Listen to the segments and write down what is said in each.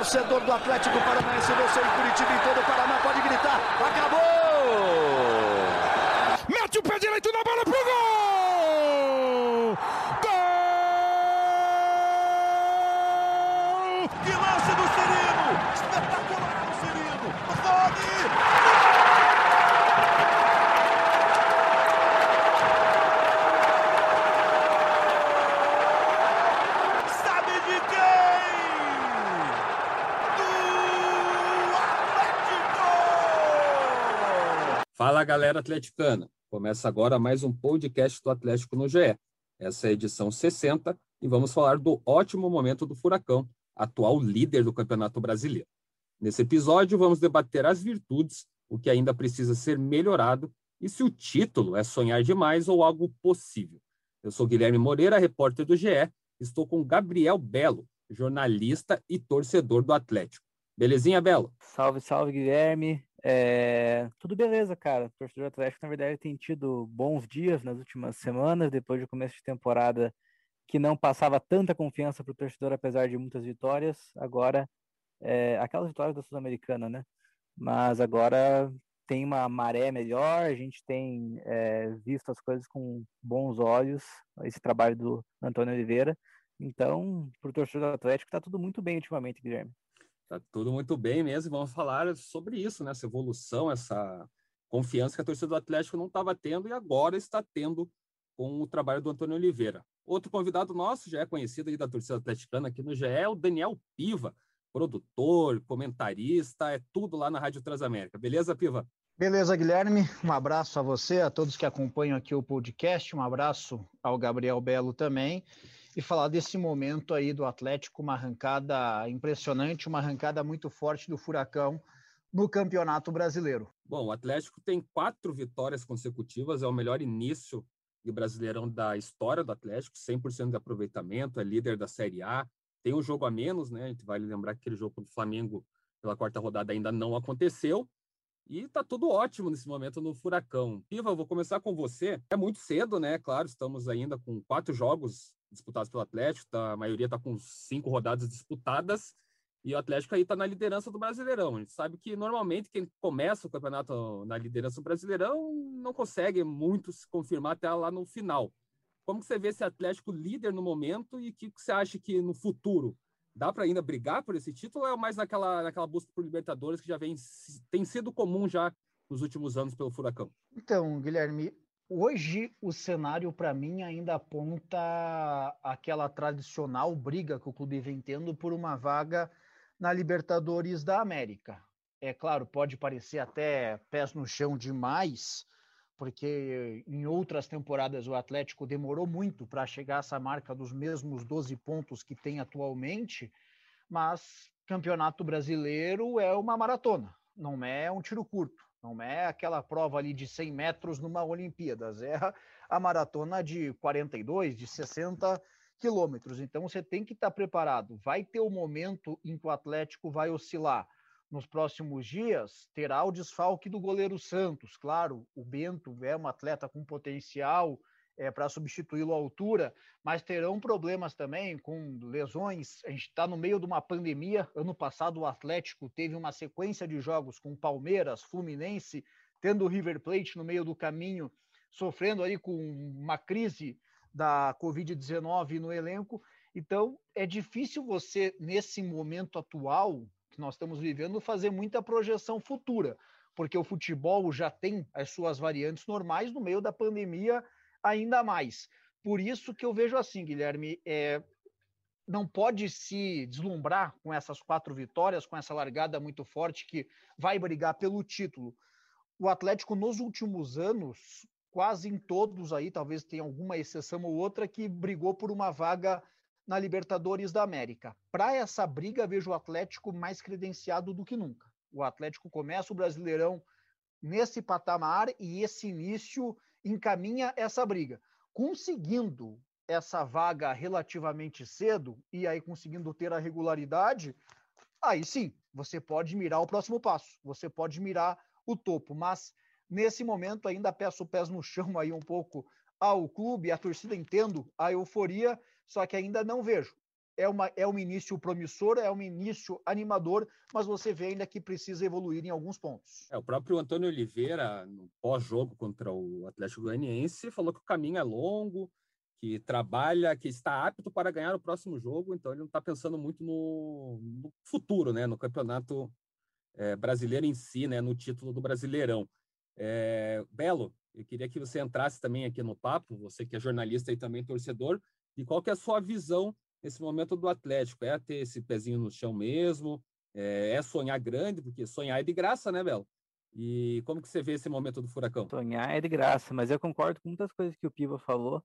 Torcedor do Atlético Paranaense, você em Curitiba e todo o Paraná pode gritar. Acabou! Mete o pé direito na bola pro gol! Gol! Que lance do Cirino! Espetacular o Cirino! Rony! Sabe de quem? Do Atlético! Fala galera atleticana! Começa agora mais um podcast do Atlético no GE. Essa é a edição 60 e vamos falar do ótimo momento do Furacão, atual líder do Campeonato Brasileiro. Nesse episódio, vamos debater as virtudes, o que ainda precisa ser melhorado e se o título é sonhar demais ou algo possível. Eu sou Guilherme Moreira, repórter do GE, estou com Gabriel Belo, jornalista e torcedor do Atlético. Belezinha, Belo? Salve, salve, Guilherme. É, Tudo beleza, cara. O torcedor do Atlético, na verdade, tem tido bons dias nas últimas semanas, depois do começo de temporada que não passava tanta confiança para o torcedor, apesar de muitas vitórias. Agora, é, aquelas vitórias da Sul-Americana, né? Mas agora tem uma maré melhor, a gente tem é, visto as coisas com bons olhos, esse trabalho do Antônio Oliveira. Então, para o torcedor do Atlético, está tudo muito bem ultimamente, Guilherme. Tá tudo muito bem mesmo. e Vamos falar sobre isso, né? Essa evolução, essa confiança que a torcida do Atlético não estava tendo e agora está tendo com o trabalho do Antônio Oliveira. Outro convidado nosso, já é conhecido aí da torcida atleticana aqui no GE, é o Daniel Piva, produtor, comentarista, é tudo lá na Rádio Transamérica. Beleza, Piva? Beleza, Guilherme. Um abraço a você, a todos que acompanham aqui o podcast. Um abraço ao Gabriel Belo também. E falar desse momento aí do Atlético, uma arrancada impressionante, uma arrancada muito forte do Furacão no Campeonato Brasileiro. Bom, o Atlético tem quatro vitórias consecutivas, é o melhor início de Brasileirão da história do Atlético, 100% de aproveitamento, é líder da Série A, tem um jogo a menos, né? A gente vai lembrar que aquele jogo do Flamengo pela quarta rodada ainda não aconteceu. E tá tudo ótimo nesse momento no Furacão. Piva, vou começar com você. É muito cedo, né? Claro, estamos ainda com quatro jogos disputados pelo Atlético, tá, a maioria está com cinco rodadas disputadas. E o Atlético aí está na liderança do Brasileirão. A gente sabe que normalmente quem começa o campeonato na liderança do Brasileirão não consegue muito se confirmar até lá no final. Como que você vê esse Atlético líder no momento e o que, que você acha que no futuro dá para ainda brigar por esse título ou é mais naquela, naquela busca por Libertadores que já vem tem sido comum já nos últimos anos pelo Furacão? Então, Guilherme, hoje o cenário para mim ainda aponta aquela tradicional briga que o clube vem tendo por uma vaga na Libertadores da América. É claro, pode parecer até pés no chão demais, porque em outras temporadas o Atlético demorou muito para chegar a essa marca dos mesmos 12 pontos que tem atualmente, mas Campeonato Brasileiro é uma maratona, não é um tiro curto, não é aquela prova ali de 100 metros numa Olimpíadas, é a maratona de 42, de 60 quilômetros. Então você tem que estar preparado. Vai ter o um momento em que o Atlético vai oscilar nos próximos dias, terá o desfalque do goleiro Santos. Claro, o Bento é um atleta com potencial é, para substituí-lo à altura, mas terão problemas também com lesões. A gente está no meio de uma pandemia. Ano passado, o Atlético teve uma sequência de jogos com Palmeiras, Fluminense, tendo o River Plate no meio do caminho, sofrendo aí com uma crise da Covid-19 no elenco. Então, é difícil você, nesse momento atual, que nós estamos vivendo, fazer muita projeção futura, porque o futebol já tem as suas variantes normais no meio da pandemia ainda mais. Por isso que eu vejo assim, Guilherme, é, não pode se deslumbrar com essas quatro vitórias, com essa largada muito forte que vai brigar pelo título. O Atlético, nos últimos anos, quase em todos aí, talvez tenha alguma exceção ou outra, que brigou por uma vaga na Libertadores da América. Para essa briga, vejo o Atlético mais credenciado do que nunca. O Atlético começa o Brasileirão nesse patamar e esse início encaminha essa briga. Conseguindo essa vaga relativamente cedo e aí conseguindo ter a regularidade, aí sim, você pode mirar o próximo passo, você pode mirar o topo, mas nesse momento ainda peço pés no chão aí um pouco ao clube, a torcida entendo a euforia, só que ainda não vejo é, uma, é um início promissor, é um início animador, mas você vê ainda que precisa evoluir em alguns pontos. É, o próprio Antônio Oliveira, no pós-jogo contra o Atlético Goianiense, falou que o caminho é longo, que trabalha, que está apto para ganhar o próximo jogo, então ele não está pensando muito no, no, futuro, né, no campeonato é, brasileiro em si, né, no título do Brasileirão. É, Belo, eu queria que você entrasse também aqui no papo, você que é jornalista e também torcedor, e qual que é a sua visão nesse momento do Atlético? É ter esse pezinho no chão mesmo? É, é sonhar grande? Porque sonhar é de graça, né, Belo? E como que você vê esse momento do Furacão? Sonhar é de graça, mas eu concordo com muitas coisas que o Piva falou.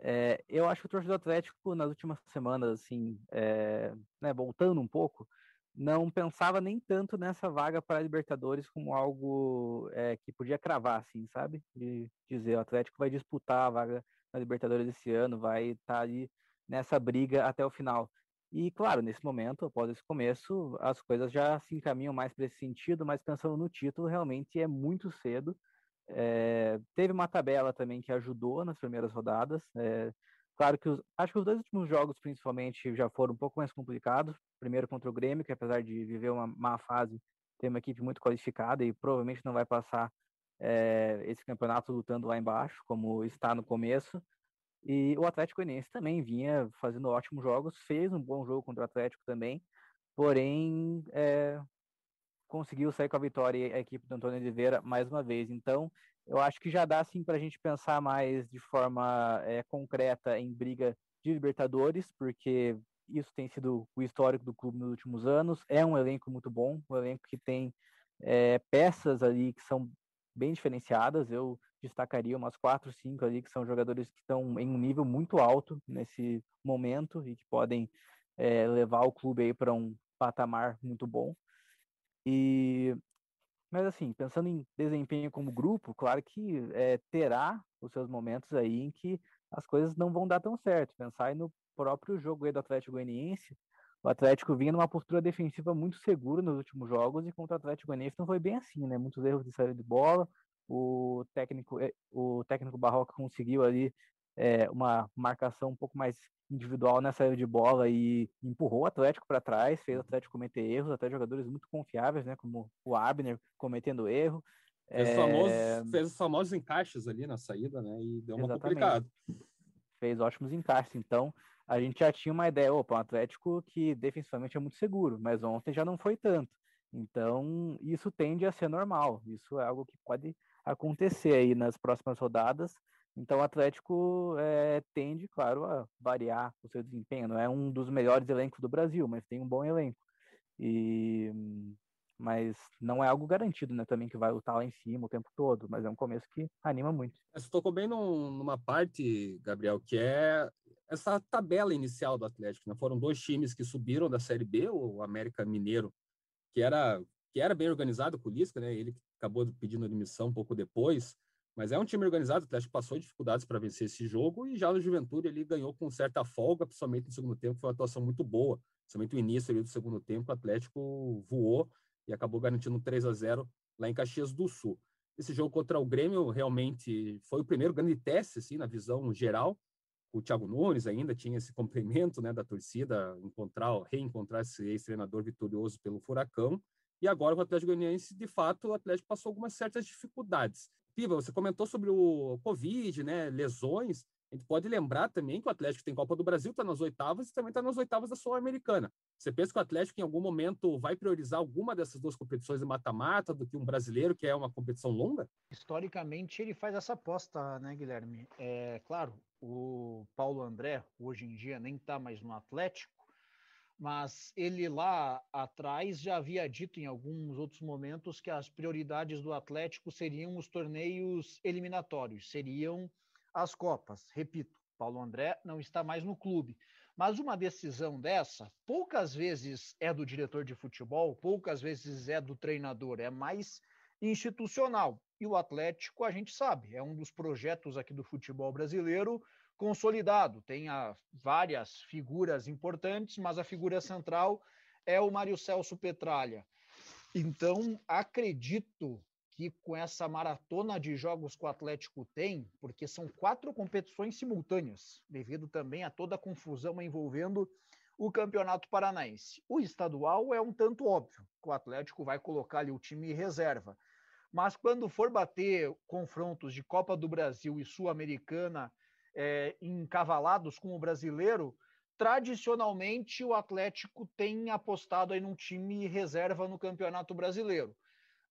É, eu acho que o torcedor Atlético, nas últimas semanas, assim, é, né, voltando um pouco, não pensava nem tanto nessa vaga para a Libertadores como algo é, que podia cravar, assim, sabe? De dizer, o Atlético vai disputar a vaga na Libertadores esse ano, vai estar tá ali nessa briga até o final. E, claro, nesse momento, após esse começo, as coisas já se encaminham mais para esse sentido, mas pensando no título, realmente é muito cedo. É, teve uma tabela também que ajudou nas primeiras rodadas. É, Claro que os, acho que os dois últimos jogos, principalmente, já foram um pouco mais complicados. Primeiro contra o Grêmio, que apesar de viver uma má fase, tem uma equipe muito qualificada e provavelmente não vai passar é, esse campeonato lutando lá embaixo, como está no começo. E o Atlético Goianiense também vinha fazendo ótimos jogos, fez um bom jogo contra o Atlético também, porém é, conseguiu sair com a vitória a equipe do Antônio Oliveira mais uma vez. Então, eu acho que já dá sim para a gente pensar mais de forma é, concreta em briga de Libertadores, porque isso tem sido o histórico do clube nos últimos anos. É um elenco muito bom, um elenco que tem é, peças ali que são bem diferenciadas. Eu destacaria umas quatro, cinco ali que são jogadores que estão em um nível muito alto nesse momento e que podem é, levar o clube aí para um patamar muito bom. E mas assim, pensando em desempenho como grupo, claro que é, terá os seus momentos aí em que as coisas não vão dar tão certo. Pensar no próprio jogo do Atlético Goianiense, o Atlético vinha numa postura defensiva muito segura nos últimos jogos e contra o Atlético Goianiense não foi bem assim, né? Muitos erros de saída de bola, o técnico, eh, o técnico Barroca conseguiu ali é, uma marcação um pouco mais individual nessa saída de bola e empurrou o Atlético para trás, fez o Atlético cometer erros, até jogadores muito confiáveis, né, como o Abner cometendo erro. Fez, é... famosos, fez os famosos encaixes ali na saída, né, e deu uma Exatamente. complicada. Fez ótimos encaixes, então a gente já tinha uma ideia, opa, um Atlético que defensivamente é muito seguro, mas ontem já não foi tanto. Então, isso tende a ser normal. Isso é algo que pode acontecer aí nas próximas rodadas. Então o Atlético é, tende, claro, a variar o seu desempenho. Não é um dos melhores elencos do Brasil, mas tem um bom elenco. E mas não é algo garantido, né? Também que vai lutar lá em cima o tempo todo, mas é um começo que anima muito. Você tocou bem num, numa parte, Gabriel, que é essa tabela inicial do Atlético. Né? Foram dois times que subiram da Série B, o América Mineiro, que era que era bem organizado com o Lisca, né? Ele acabou pedindo admissão um pouco depois. Mas é um time organizado, o Atlético passou dificuldades para vencer esse jogo e já no Juventude ele ganhou com certa folga, principalmente no segundo tempo, foi uma atuação muito boa. Principalmente o início ali do segundo tempo, o Atlético voou e acabou garantindo um 3 a 0 lá em Caxias do Sul. Esse jogo contra o Grêmio realmente foi o primeiro grande teste, assim, na visão geral. O Thiago Nunes ainda tinha esse complemento né, da torcida, encontrar, reencontrar esse ex-treinador vitorioso pelo Furacão. E agora o Atlético Goianiense, de fato, o Atlético passou algumas certas dificuldades. Piva, você comentou sobre o Covid, né, lesões. A gente pode lembrar também que o Atlético tem Copa do Brasil, está nas oitavas e também está nas oitavas da Sul-Americana. Você pensa que o Atlético em algum momento vai priorizar alguma dessas duas competições de mata-mata do que um brasileiro, que é uma competição longa? Historicamente, ele faz essa aposta, né, Guilherme? É claro, o Paulo André, hoje em dia, nem está mais no Atlético, mas ele lá atrás já havia dito em alguns outros momentos que as prioridades do Atlético seriam os torneios eliminatórios, seriam as Copas. Repito, Paulo André não está mais no clube. Mas uma decisão dessa, poucas vezes é do diretor de futebol, poucas vezes é do treinador, é mais institucional. E o Atlético, a gente sabe, é um dos projetos aqui do futebol brasileiro consolidado. Tem a, várias figuras importantes, mas a figura central é o Mário Celso Petralha. Então, acredito que com essa maratona de jogos que o Atlético tem, porque são quatro competições simultâneas, devido também a toda a confusão envolvendo o Campeonato Paranaense. O estadual é um tanto óbvio, o Atlético vai colocar ali o time reserva. Mas quando for bater confrontos de Copa do Brasil e Sul-Americana é, encavalados com o brasileiro, tradicionalmente o Atlético tem apostado aí num time reserva no Campeonato Brasileiro.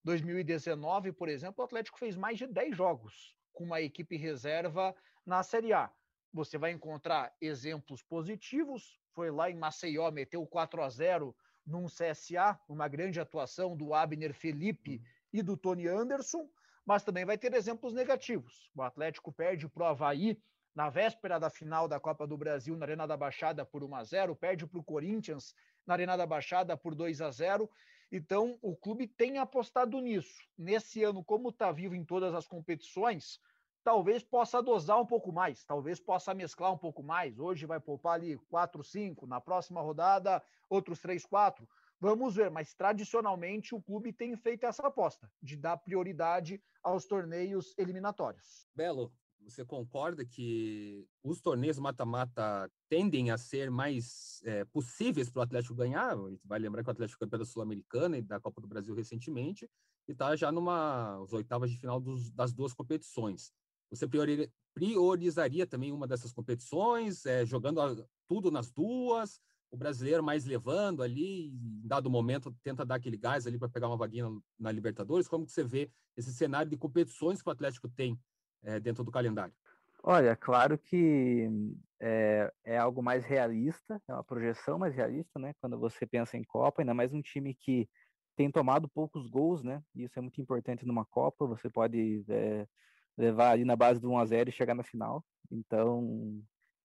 2019, por exemplo, o Atlético fez mais de 10 jogos com uma equipe reserva na Série A. Você vai encontrar exemplos positivos. Foi lá em Maceió, meteu 4 a 0 num CSA, uma grande atuação do Abner Felipe e do Tony Anderson, mas também vai ter exemplos negativos. O Atlético perde para o Havaí na véspera da final da Copa do Brasil na Arena da Baixada por 1 a 0, perde para o Corinthians na Arena da Baixada por 2 a 0. Então, o clube tem apostado nisso. Nesse ano, como está vivo em todas as competições, talvez possa dosar um pouco mais, talvez possa mesclar um pouco mais. Hoje vai poupar ali 4, 5, na próxima rodada, outros 3, 4. Vamos ver, mas tradicionalmente o clube tem feito essa aposta de dar prioridade aos torneios eliminatórios. Belo, você concorda que os torneios mata-mata tendem a ser mais é, possíveis para o Atlético ganhar? A gente vai lembrar que o Atlético campeão da Sul-Americana e da Copa do Brasil recentemente e está já numa as oitavas de final dos, das duas competições. Você priori, priorizaria também uma dessas competições, é, jogando a, tudo nas duas? O brasileiro mais levando ali, em dado momento, tenta dar aquele gás ali para pegar uma vaguinha na, Libertadores? Como que você vê esse cenário de competições que o Atlético tem é, dentro do calendário? Olha, claro que é, é, algo mais realista, é uma projeção mais realista, né? Quando você pensa em Copa, ainda mais um time que tem tomado poucos gols, né? Isso é muito importante numa Copa. Você pode é, levar ali na base do 1 a 0 e chegar na final. Então,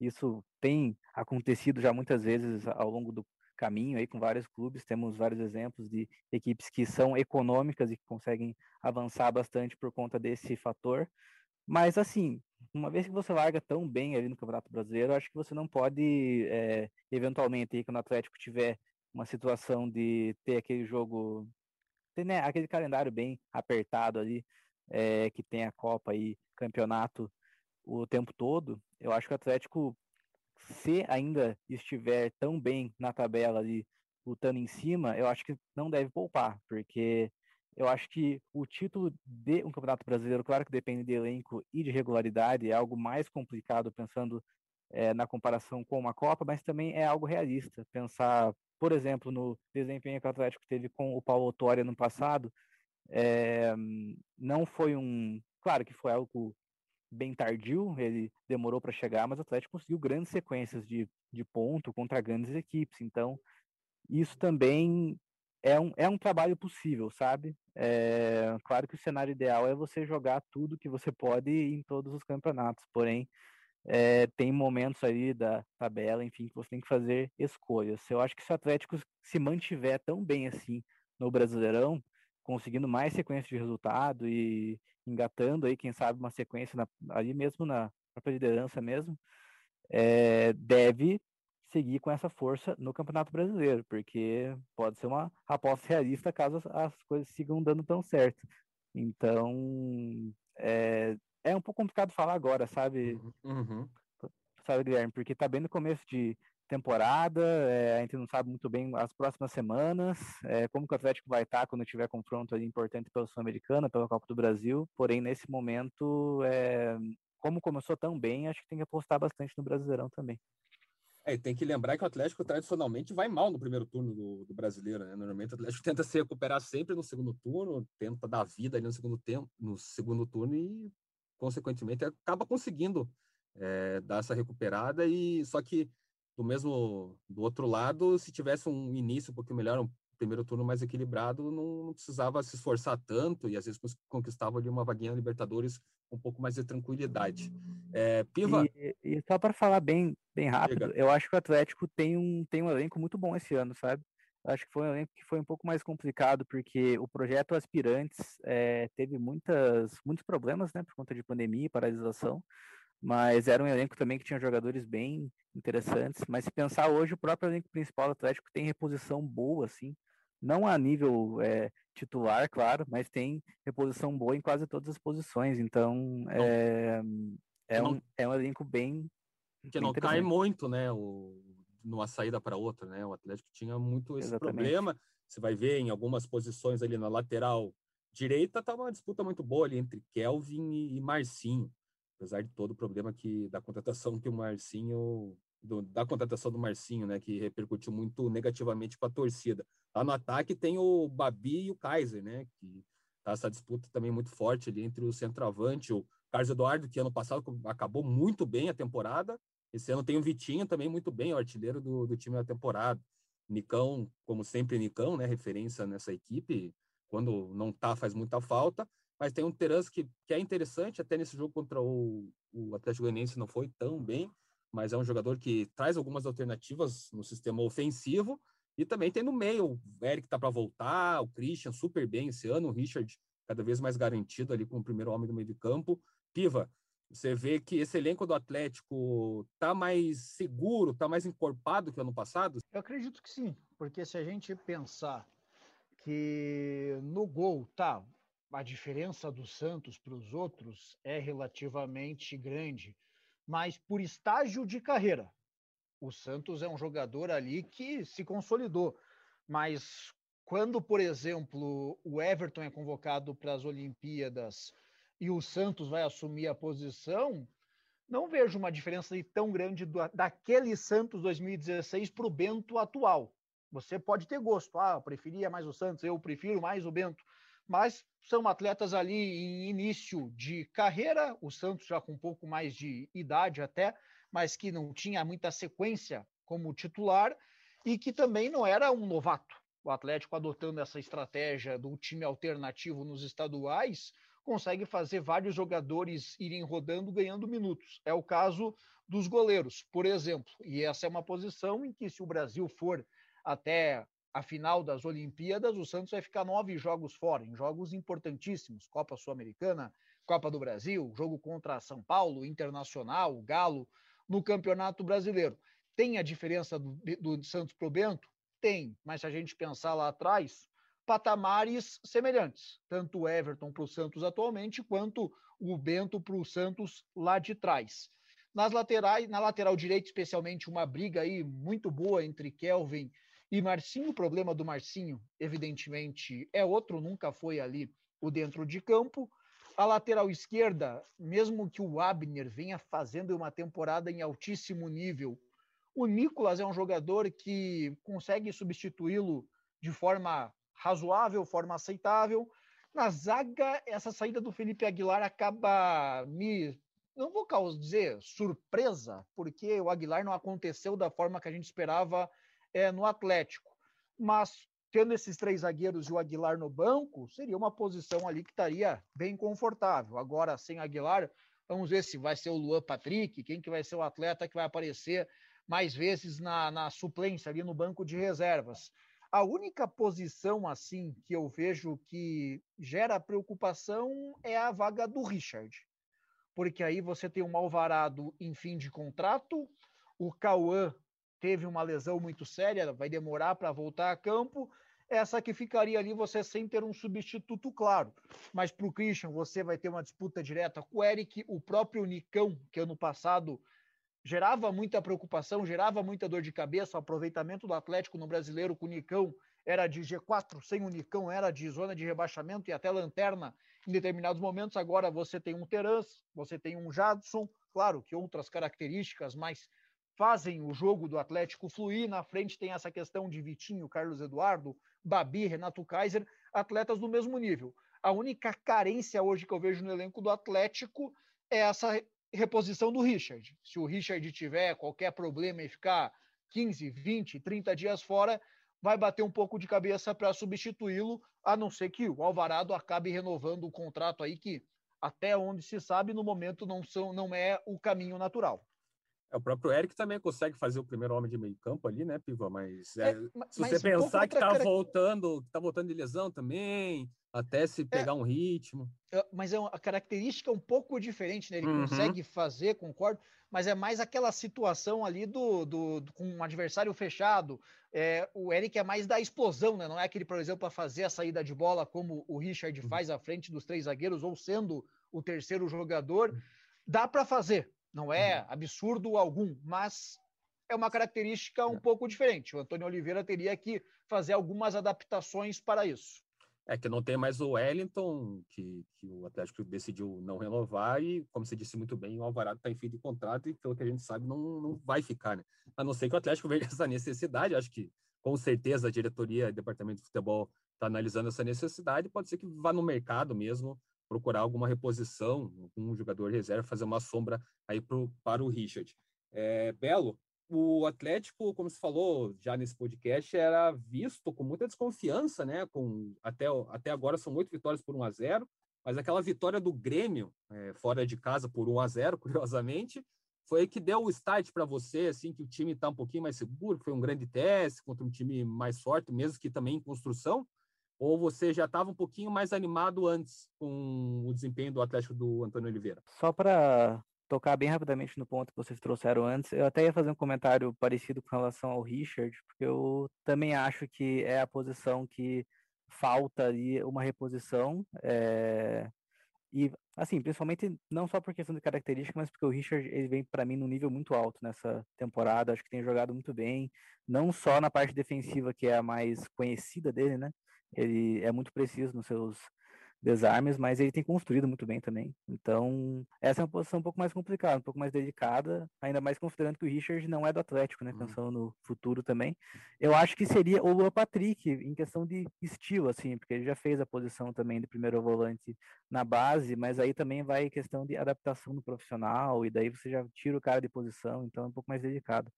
isso tem acontecido já muitas vezes ao longo do caminho aí com vários clubes. Temos vários exemplos de equipes que são econômicas e que conseguem avançar bastante por conta desse fator. Mas, assim, uma vez que você larga tão bem ali no Campeonato Brasileiro, acho que você não pode, é, eventualmente, aí, quando o Atlético tiver uma situação de ter aquele jogo, ter né, aquele calendário bem apertado ali, é, que tem a Copa e campeonato o tempo todo, eu acho que o Atlético, se ainda estiver tão bem na tabela ali, lutando em cima, eu acho que não deve poupar, porque eu acho que o título de um Campeonato Brasileiro, claro que depende de elenco e de regularidade, é algo mais complicado pensando é, na comparação com uma Copa, mas também é algo realista. Pensar, por exemplo, no desempenho que o Atlético teve com o Paulo Autória no passado, é, não foi um. Claro que foi algo bem tardio, ele demorou para chegar, mas o Atlético conseguiu grandes sequências de, de ponto contra grandes equipes. Então, isso também é um, é um trabalho possível, sabe? É, claro que o cenário ideal é você jogar tudo que você pode em todos os campeonatos, porém, é, tem momentos aí da tabela, enfim, que você tem que fazer escolhas. Eu acho que se o Atlético se mantiver tão bem assim no Brasileirão, conseguindo mais sequência de resultado e engatando aí, quem sabe, uma sequência na, ali mesmo na própria liderança mesmo, é, deve seguir com essa força no Campeonato Brasileiro, porque pode ser uma aposta realista caso as, coisas sigam dando tão certo. Então, é, é um pouco complicado falar agora, sabe? Uhum. Sabe, Guilherme? Porque tá bem no começo de temporada, é, a gente não sabe muito bem as próximas semanas, é, como que o Atlético vai estar quando tiver confronto importante pela Sul-Americana, pela Copa do Brasil, porém, nesse momento, é, como começou tão bem, acho que tem que apostar bastante no Brasileirão também. É, tem que lembrar que o Atlético tradicionalmente vai mal no primeiro turno do, do, brasileiro, né? Normalmente o Atlético tenta se recuperar sempre no segundo turno, tenta dar vida ali no segundo tempo, no segundo turno e, consequentemente, acaba conseguindo é, dar essa recuperada e só que do mesmo do outro lado, se tivesse um início um pouquinho melhor, um primeiro turno mais equilibrado, não, não precisava se esforçar tanto e às vezes conquistava ali uma vaguinha Libertadores um pouco mais de tranquilidade. É, Piva. E, e só para falar bem, bem rápido, eu acho que o Atlético tem um, tem um elenco muito bom esse ano, sabe? Eu acho que foi um elenco que foi um pouco mais complicado, porque o projeto Aspirantes é, teve muitas, muitos problemas, né, por conta de pandemia e paralisação, mas era um elenco também que tinha jogadores bem interessantes. Mas se pensar hoje, o próprio elenco principal do Atlético tem reposição boa, assim, não a nível é, titular, claro, mas tem reposição boa em quase todas as posições. Então, é, é, um, é um elenco bem. Que não cai muito, né? O, numa saída para outra, né? O Atlético tinha muito esse Exatamente. problema. Você vai ver em algumas posições ali na lateral direita, tá uma disputa muito boa ali entre Kelvin e, e Marcinho. Apesar de todo o problema que da contratação que o Marcinho do, da contratação do Marcinho, né, que repercutiu muito negativamente com a torcida. Lá no ataque tem o Babi e o Kaiser, né, que tá essa disputa também muito forte ali entre o centroavante, o Carlos Eduardo, que ano passado acabou muito bem a temporada, esse ano tem o Vitinho também muito bem, o artilheiro do, do time da temporada. Nicão, como sempre, Nicão, né, referência nessa equipe, quando não tá, faz muita falta, mas tem um Terans que, que é interessante, até nesse jogo contra o, o Atlético Goianiense não foi tão bem, mas é um jogador que traz algumas alternativas no sistema ofensivo. E também tem no meio, o Eric tá para voltar, o Christian super bem esse ano, o Richard cada vez mais garantido ali como o primeiro homem do meio de campo. Piva, você vê que esse elenco do Atlético tá mais seguro, tá mais encorpado que ano passado? Eu acredito que sim, porque se a gente pensar que no gol, tá, a diferença do Santos para os outros é relativamente grande mas por estágio de carreira. O Santos é um jogador ali que se consolidou, mas quando, por exemplo, o Everton é convocado para as Olimpíadas e o Santos vai assumir a posição, não vejo uma diferença tão grande do, daquele Santos 2016 para o Bento atual. Você pode ter gosto, ah, eu preferia mais o Santos, eu prefiro mais o Bento, mas são atletas ali em início de carreira, o Santos já com um pouco mais de idade até, mas que não tinha muita sequência como titular e que também não era um novato. O Atlético adotando essa estratégia do time alternativo nos estaduais, consegue fazer vários jogadores irem rodando ganhando minutos. É o caso dos goleiros, por exemplo. E essa é uma posição em que se o Brasil for até a final das Olimpíadas, o Santos vai ficar nove jogos fora, em jogos importantíssimos: Copa Sul-Americana, Copa do Brasil, jogo contra São Paulo, Internacional, Galo, no Campeonato Brasileiro. Tem a diferença do, do Santos para o Bento? Tem, mas se a gente pensar lá atrás, patamares semelhantes, tanto o Everton para o Santos atualmente, quanto o Bento para o Santos lá de trás. Nas laterais, na lateral direita, especialmente, uma briga aí muito boa entre Kelvin e Marcinho, o problema do Marcinho, evidentemente, é outro, nunca foi ali o dentro de campo. A lateral esquerda, mesmo que o Abner venha fazendo uma temporada em altíssimo nível, o Nicolas é um jogador que consegue substituí-lo de forma razoável, forma aceitável. Na zaga, essa saída do Felipe Aguilar acaba me, não vou dizer surpresa, porque o Aguilar não aconteceu da forma que a gente esperava é, no Atlético. Mas tendo esses três zagueiros e o Aguilar no banco, seria uma posição ali que estaria bem confortável. Agora, sem Aguilar, vamos ver se vai ser o Luan Patrick, quem que vai ser o atleta que vai aparecer mais vezes na, na suplência ali no banco de reservas. A única posição assim que eu vejo que gera preocupação é a vaga do Richard. Porque aí você tem um Alvarado em fim de contrato, o Cauã teve uma lesão muito séria, vai demorar para voltar a campo. Essa que ficaria ali você sem ter um substituto claro. Mas para o Christian, você vai ter uma disputa direta com o Eric, o próprio Nicão, que ano passado gerava muita preocupação, gerava muita dor de cabeça. O aproveitamento do Atlético no brasileiro com o Nicão era de G4, sem o Nicão era de zona de rebaixamento e até lanterna em determinados momentos. Agora você tem um Terans, você tem um Jadson, claro que outras características, mas fazem o jogo do Atlético fluir. Na frente tem essa questão de Vitinho, Carlos Eduardo, Babi, Renato Kaiser, atletas do mesmo nível. A única carência hoje que eu vejo no elenco do Atlético é essa reposição do Richard. Se o Richard tiver qualquer problema e ficar 15, 20, 30 dias fora, vai bater um pouco de cabeça para substituí-lo, a não ser que o Alvarado acabe renovando o contrato aí que até onde se sabe no momento não são não é o caminho natural. É, o próprio Eric também consegue fazer o primeiro homem de meio campo ali, né, Piva? Mas, é, é, se você pensar que tá cara... voltando, que tá voltando de lesão também, até se é. pegar é, um ritmo. Mas é uma característica um pouco diferente, né? Ele uhum. consegue fazer, concordo, mas é mais aquela situação ali do, do, do com um adversário fechado. É, o Eric é mais da explosão, né? Não é aquele, por exemplo, para fazer a saída de bola como o Richard uhum. faz à frente dos três zagueiros ou sendo o terceiro jogador. Dá para fazer, não é uhum. absurdo algum, mas é uma característica um é. pouco diferente. O Antônio Oliveira teria que fazer algumas adaptações para isso. É que não tem mais o Wellington, que, que o Atlético decidiu não renovar, e, como você disse muito bem, o Alvarado está em fim de contrato e, pelo que a gente sabe, não, não vai ficar, né? A não ser que o Atlético veja essa necessidade, acho que com certeza a diretoria e departamento de futebol está analisando essa necessidade, pode ser que vá no mercado mesmo procurar alguma reposição, um jogador reserva, fazer uma sombra aí pro, para o Richard. É, Belo, o Atlético, como se falou já nesse podcast, era visto com muita desconfiança, né? Com até, até agora são oito vitórias por 1 a 0 mas aquela vitória do Grêmio é, fora de casa por 1 a 0 curiosamente, foi que deu o start para você, assim, que o time está um pouquinho mais seguro, foi um grande teste contra um time mais forte, mesmo que também em construção, ou você já estava um pouquinho mais animado antes com o desempenho do Atlético do Antônio Oliveira? Só para tocar bem rapidamente no ponto que vocês trouxeram antes, eu até ia fazer um comentário parecido com relação ao Richard, porque eu também acho que é a posição que falta ali uma reposição. É... E, assim, principalmente não só por questão de característica, mas porque o Richard ele vem para mim num nível muito alto nessa temporada. Acho que tem jogado muito bem, não só na parte defensiva, que é a mais conhecida dele, né? Ele é muito preciso nos seus desarmes, mas ele tem construído muito bem também. Então, essa é uma posição um pouco mais complicada, um pouco mais delicada, ainda mais considerando que o Richard não é do Atlético, né? Uhum. Pensando no futuro também. Eu acho que seria o Luan Patrick, em questão de estilo, assim, porque ele já fez a posição também de primeiro volante na base, mas aí também vai questão de adaptação no profissional, e daí você já tira o cara de posição, então é um pouco mais delicado.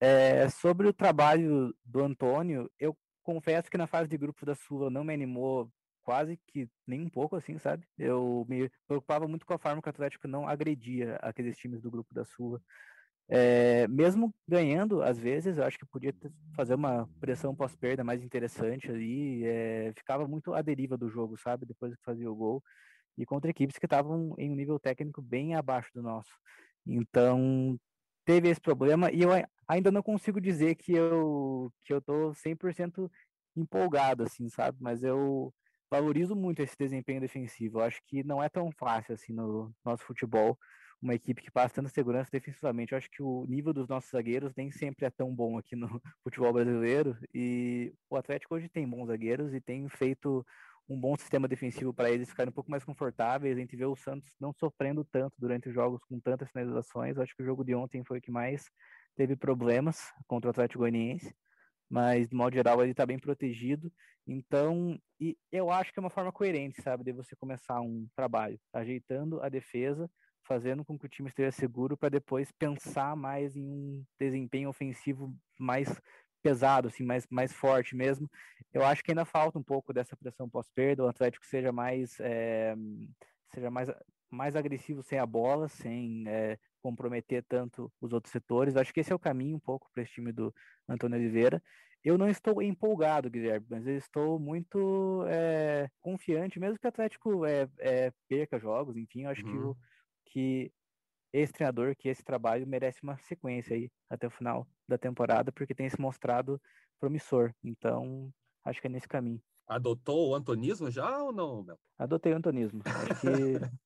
É, sobre o trabalho do Antônio, eu confesso que na fase de grupos da Sula não me animou quase que nem um pouco assim, sabe? Eu me preocupava muito com a forma que o Atlético não agredia aqueles times do grupo da Sula. É, mesmo ganhando, às vezes, eu acho que podia fazer uma pressão pós-perda mais interessante ali. É, ficava muito à deriva do jogo, sabe? Depois que fazia o gol. E contra equipes que estavam em um nível técnico bem abaixo do nosso. Então, teve esse problema. E eu ainda não consigo dizer que eu, que eu tô 100% empolgado, assim, sabe? Mas eu valorizo muito esse desempenho defensivo. Eu acho que não é tão fácil assim no nosso futebol uma equipe que passa tanta segurança defensivamente. Eu acho que o nível dos nossos zagueiros nem sempre é tão bom aqui no futebol brasileiro e o Atlético hoje tem bons zagueiros e tem feito um bom sistema defensivo para eles ficarem um pouco mais confortáveis. A gente vê o Santos não sofrendo tanto durante os jogos com tantas finalizações. Eu acho que o jogo de ontem foi o que mais teve problemas contra o Atlético Goianiense mas de modo geral ele está bem protegido. Então, e eu acho que é uma forma coerente, sabe, de você começar um trabalho, ajeitando a defesa, fazendo com que o time esteja seguro para depois pensar mais em um desempenho ofensivo mais pesado, assim, mais, mais forte mesmo. Eu acho que ainda falta um pouco dessa pressão pós-perda, o Atlético seja mais é, seja mais, mais agressivo sem a bola, sem é, comprometer tanto os outros setores. Acho que esse é o caminho um pouco para esse time do Antônio Oliveira. Eu não estou empolgado, Guilherme, mas eu estou muito é, confiante, mesmo que o Atlético é, é, perca jogos, enfim, eu acho uhum. que, o, que esse treinador, que esse trabalho merece uma sequência aí até o final da temporada, porque tem se mostrado promissor. Então, acho que é nesse caminho. Adotou o antonismo já ou não, Mel? Adotei o antonismo. Acho que,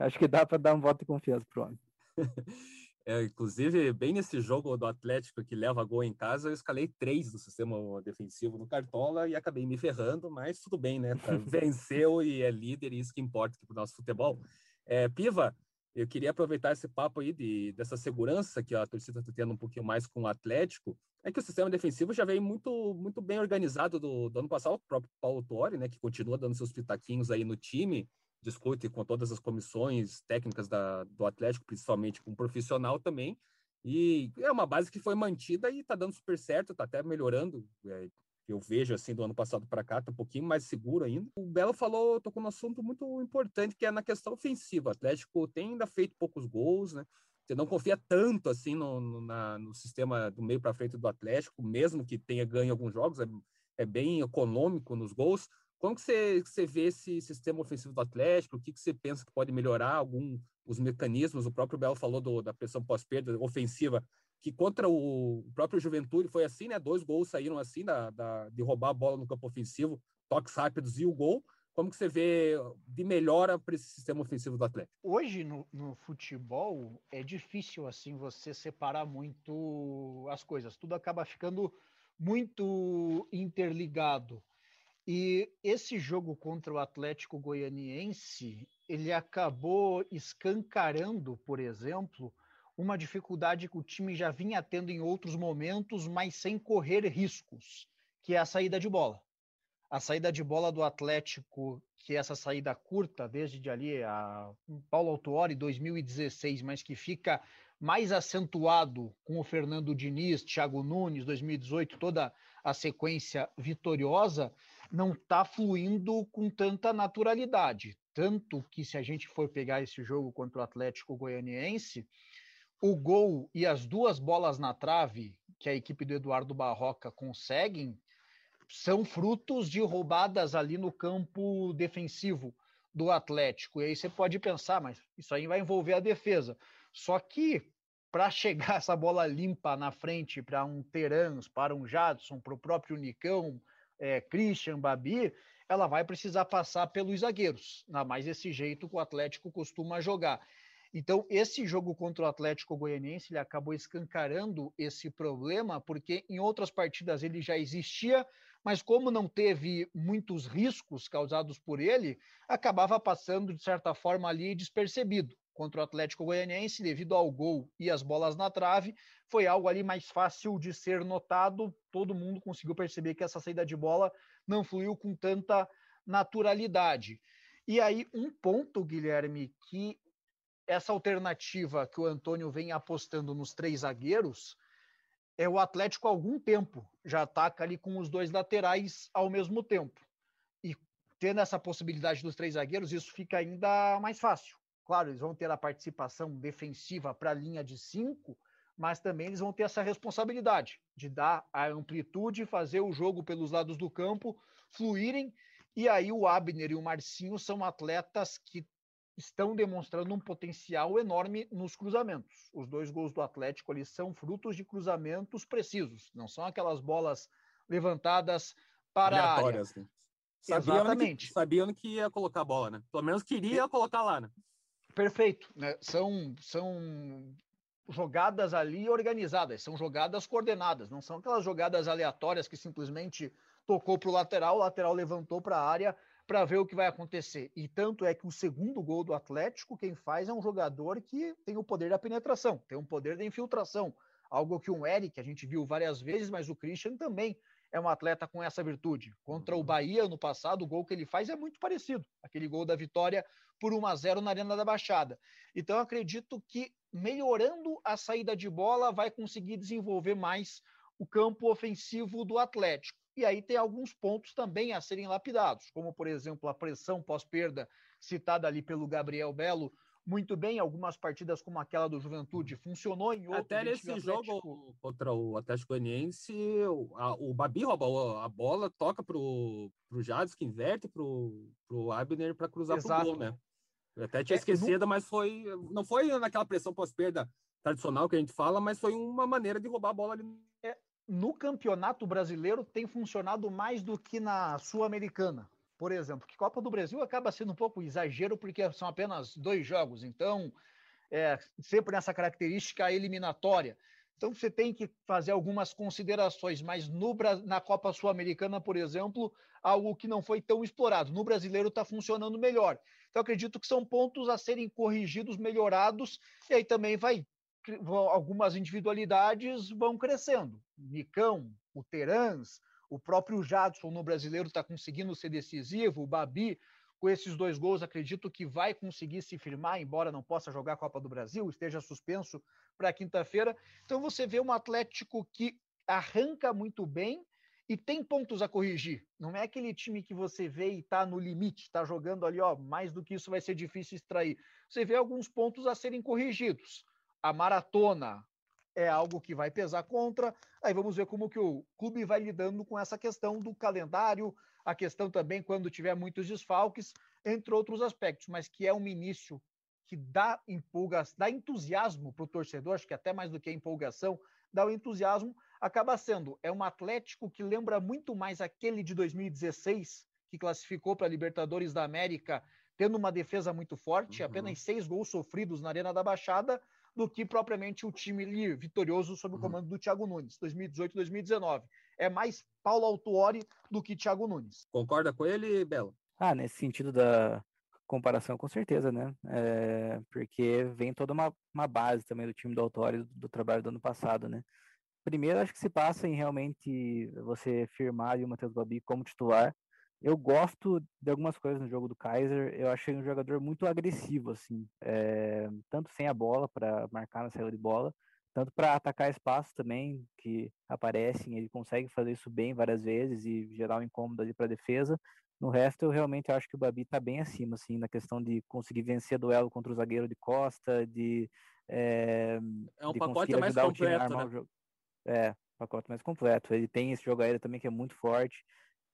acho que dá para dar um voto de confiança pro homem. É, inclusive, bem nesse jogo do Atlético que leva gol em casa, eu escalei três do sistema defensivo no Cartola e acabei me ferrando, mas tudo bem, né? Tá, venceu e é líder, e isso que importa para o nosso futebol. É, Piva, eu queria aproveitar esse papo aí de, dessa segurança que a torcida está tendo um pouquinho mais com o Atlético. É que o sistema defensivo já veio muito, muito bem organizado do, do ano passado, o próprio Paulo Tuori, né? Que continua dando seus pitaquinhos aí no time discute com todas as comissões técnicas da, do Atlético, principalmente com o profissional também. E é uma base que foi mantida e está dando super certo, está até melhorando. É, eu vejo assim do ano passado para cá, está um pouquinho mais seguro ainda. O Belo falou, tocou um assunto muito importante que é na questão ofensiva. O Atlético tem ainda feito poucos gols, né? Você não confia tanto assim no, no, na, no sistema do meio para frente do Atlético, mesmo que tenha ganho alguns jogos, é, é bem econômico nos gols. Como que você, você vê esse sistema ofensivo do Atlético? O que, que você pensa que pode melhorar? Algum os mecanismos? O próprio Belo falou do, da pressão pós-perda ofensiva, que contra o, o, próprio Juventude foi assim, né? Dois gols saíram assim da, da, de roubar a bola no campo ofensivo, toques rápidos e o gol. Como que você vê de melhora para esse sistema ofensivo do Atlético? Hoje no, no, futebol é difícil assim você separar muito as coisas. Tudo acaba ficando muito interligado. E esse jogo contra o Atlético Goianiense, ele acabou escancarando, por exemplo, uma dificuldade que o time já vinha tendo em outros momentos, mas sem correr riscos, que é a saída de bola. A saída de bola do Atlético, que é essa saída curta, desde ali a Paulo Autuori 2016, mas que fica mais acentuado com o Fernando Diniz, Thiago Nunes, 2018, toda a sequência vitoriosa, não está fluindo com tanta naturalidade. Tanto que, se a gente for pegar esse jogo contra o Atlético Goianiense, o gol e as duas bolas na trave que a equipe do Eduardo Barroca conseguem são frutos de roubadas ali no campo defensivo do Atlético. E aí você pode pensar, mas isso aí vai envolver a defesa. Só que para chegar essa bola limpa na frente para um Terans, para um Jadson, para o próprio Nicão, é, Christian, Babi, ela vai precisar passar pelos zagueiros, ainda mais esse jeito que o Atlético costuma jogar. Então, esse jogo contra o Atlético Goianiense, ele acabou escancarando esse problema, porque em outras partidas ele já existia, mas como não teve muitos riscos causados por ele, acabava passando, de certa forma, ali despercebido contra o Atlético Goianiense, devido ao gol e as bolas na trave, foi algo ali mais fácil de ser notado. Todo mundo conseguiu perceber que essa saída de bola não fluiu com tanta naturalidade. E aí, um ponto, Guilherme, que essa alternativa que o Antônio vem apostando nos três zagueiros é o Atlético há algum tempo já ataca ali com os dois laterais ao mesmo tempo. E tendo essa possibilidade dos três zagueiros, isso fica ainda mais fácil. Claro, eles vão ter a participação defensiva para a linha de cinco, mas também eles vão ter essa responsabilidade de dar a amplitude, fazer o jogo pelos lados do campo fluírem. E aí o Abner e o Marcinho são atletas que estão demonstrando um potencial enorme nos cruzamentos. Os dois gols do Atlético ali são frutos de cruzamentos precisos, não são aquelas bolas levantadas para a área. Né? Exatamente. Que, sabiam que ia colocar a bola, né? Pelo menos queria colocar lá, né? Perfeito. Né? São, são jogadas ali organizadas, são jogadas coordenadas, não são aquelas jogadas aleatórias que simplesmente tocou para o lateral, o lateral levantou para a área para ver o que vai acontecer. E tanto é que o segundo gol do Atlético, quem faz é um jogador que tem o poder da penetração, tem o poder da infiltração, algo que o Eric, a gente viu várias vezes, mas o Christian também é um atleta com essa virtude. Contra o uhum. Bahia no passado, o gol que ele faz é muito parecido. Aquele gol da vitória por 1 a 0 na Arena da Baixada. Então acredito que melhorando a saída de bola vai conseguir desenvolver mais o campo ofensivo do Atlético. E aí tem alguns pontos também a serem lapidados, como por exemplo a pressão pós-perda citada ali pelo Gabriel Belo muito bem algumas partidas como aquela do Juventude, funcionou em outros. Até nesse jogo contra o Atlético Goianiense, o, o Babi rouba a bola, toca pro, pro Jades, que inverte pro, pro Abner para cruzar Exato. pro gol, né? Eu até tinha é, esquecido, mas foi não foi naquela pressão pós-perda tradicional que a gente fala, mas foi uma maneira de roubar a bola ali. É, no campeonato brasileiro tem funcionado mais do que na sul-americana por exemplo, que Copa do Brasil acaba sendo um pouco exagero porque são apenas dois jogos, então é sempre nessa característica eliminatória. Então você tem que fazer algumas considerações, mas no, na Copa Sul-Americana, por exemplo, algo que não foi tão explorado. No brasileiro está funcionando melhor. Então acredito que são pontos a serem corrigidos, melhorados, e aí também vai algumas individualidades vão crescendo. Nicão, o Terans, o próprio Jadson no brasileiro está conseguindo ser decisivo. O Babi, com esses dois gols, acredito que vai conseguir se firmar, embora não possa jogar a Copa do Brasil, esteja suspenso para quinta-feira. Então você vê um Atlético que arranca muito bem e tem pontos a corrigir. Não é aquele time que você vê e está no limite, está jogando ali, ó, mais do que isso vai ser difícil extrair. Você vê alguns pontos a serem corrigidos. A maratona, é algo que vai pesar contra. Aí vamos ver como que o clube vai lidando com essa questão do calendário, a questão também quando tiver muitos desfalques, entre outros aspectos, mas que é um início que dá empolga, dá entusiasmo para o torcedor, acho que até mais do que empolgação, dá o entusiasmo, acaba sendo é um Atlético que lembra muito mais aquele de 2016, que classificou para a Libertadores da América, tendo uma defesa muito forte, Uhum. apenas seis gols sofridos na Arena da Baixada, do que propriamente o time ali vitorioso sob o Uhum. comando do Thiago Nunes, 2018 2019. É mais Paulo Autuori do que Thiago Nunes. Concorda com ele, Belo? Ah, nesse sentido da comparação, com certeza, né? É, porque vem toda uma, uma base também do time do Autório do, do trabalho do ano passado, né? Primeiro, acho que se passa em realmente você firmar ali o Matheus Babi como titular. Eu gosto de algumas coisas no jogo do Kaiser. Eu achei um jogador muito agressivo, assim, é, tanto sem a bola para marcar na saída de bola, tanto para atacar espaço também que aparecem. Ele consegue fazer isso bem várias vezes e gerar um incômodo ali para a defesa. No resto, eu realmente acho que o Babi está bem acima, assim, na questão de conseguir vencer duelo contra o zagueiro de costa, de, é, É um de pacote conseguir mais completo, né? É, pacote mais completo. Ele tem esse jogo aéreo também que é muito forte.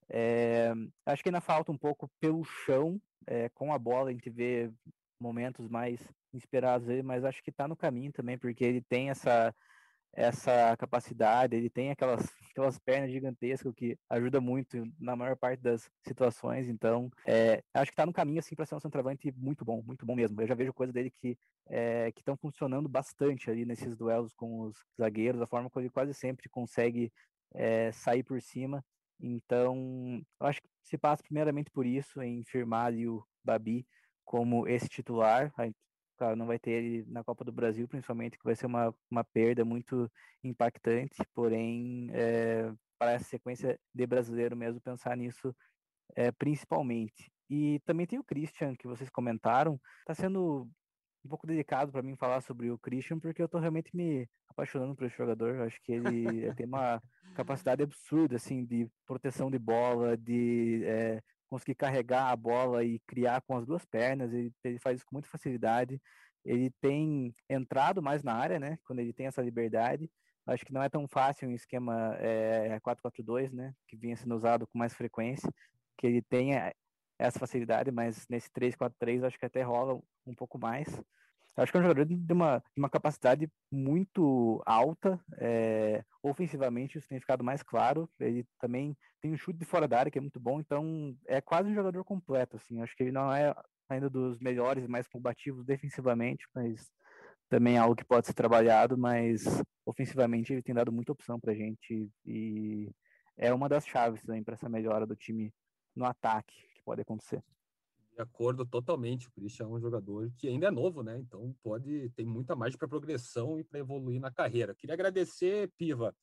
É, acho que ainda falta um pouco pelo chão, é, com a bola, a gente vê momentos mais inspirados mas acho que está no caminho também, porque ele tem essa essa capacidade, ele tem aquelas, aquelas pernas gigantescas que ajuda muito na maior parte das situações, então é, acho que está no caminho assim para ser um centroavante muito bom, muito bom mesmo. Eu já vejo coisas dele que é, que estão funcionando bastante ali nesses duelos com os zagueiros, a forma como ele quase sempre consegue é, sair por cima. Então, eu acho que se passa primeiramente por isso, em firmar ali o Babi como esse titular. A gente claro, não vai ter ele na Copa do Brasil, principalmente, que vai ser uma, uma perda muito impactante, porém, é, para essa sequência de brasileiro mesmo, pensar nisso é, principalmente. E também tem o Christian, que vocês comentaram, está sendo um pouco delicado para mim falar sobre o Christian, porque eu estou realmente me apaixonando por esse jogador, eu acho que ele tem uma capacidade absurda, assim, de proteção de bola, de é, conseguir carregar a bola e criar com as duas pernas, ele, ele, faz isso com muita facilidade. Ele tem entrado mais na área, né? Quando ele tem essa liberdade. Acho que não é tão fácil um esquema é, 4-4-2, né? Que vinha sendo usado com mais frequência, que ele tenha essa facilidade, mas nesse 3-4-3 acho que até rola um pouco mais. Acho que é um jogador de uma, de uma capacidade muito alta, é, ofensivamente isso tem ficado mais claro. Ele também tem um chute de fora da área que é muito bom, então é quase um jogador completo. Assim. Acho que ele não é ainda dos melhores e mais combativos defensivamente, mas também é algo que pode ser trabalhado. Mas ofensivamente ele tem dado muita opção para gente e é uma das chaves também para essa melhora do time no ataque que pode acontecer de acordo totalmente. O Christian é um jogador que ainda é novo, né? Então pode ter muita margem para progressão e para evoluir na carreira. Queria agradecer, Piva,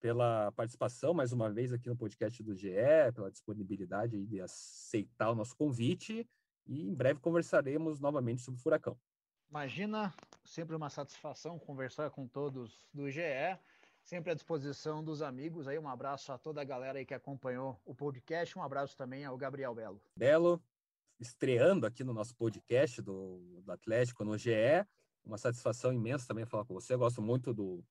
pela participação mais uma vez aqui no podcast do GE, pela disponibilidade de aceitar o nosso convite e em breve conversaremos novamente sobre o Furacão. Imagina, sempre uma satisfação conversar com todos do GE, sempre à disposição dos amigos. Aí um abraço a toda a galera aí que acompanhou o podcast, um abraço também ao Gabriel Belo. Belo, estreando aqui no nosso podcast do, do Atlético no GE. Uma satisfação imensa também falar com você. Eu gosto muito do,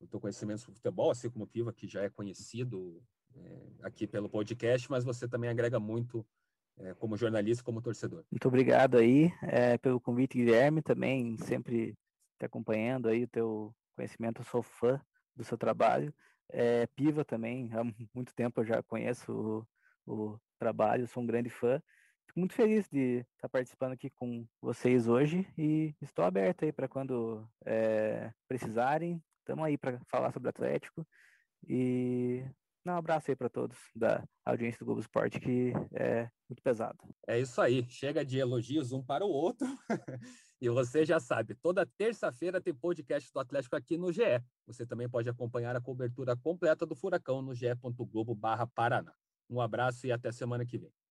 do teu conhecimento sobre futebol, assim como o Piva, que já é conhecido é, aqui pelo podcast, mas você também agrega muito é, como jornalista, como torcedor. Muito obrigado aí é, pelo convite, Guilherme, também sempre te acompanhando aí o teu conhecimento, eu sou fã do seu trabalho. É, Piva também, há muito tempo eu já conheço o, o trabalho, sou um grande fã. Fico muito feliz de estar participando aqui com vocês hoje e estou aberto aí para quando é, precisarem. Estamos aí para falar sobre Atlético e um abraço aí para todos da audiência do Globo Esporte, que é muito pesado. É isso aí, chega de elogios um para o outro. e você já sabe, toda terça-feira tem podcast do Atlético aqui no GE. Você também pode acompanhar a cobertura completa do Furacão no ge.globo/paraná. Um abraço e até semana que vem.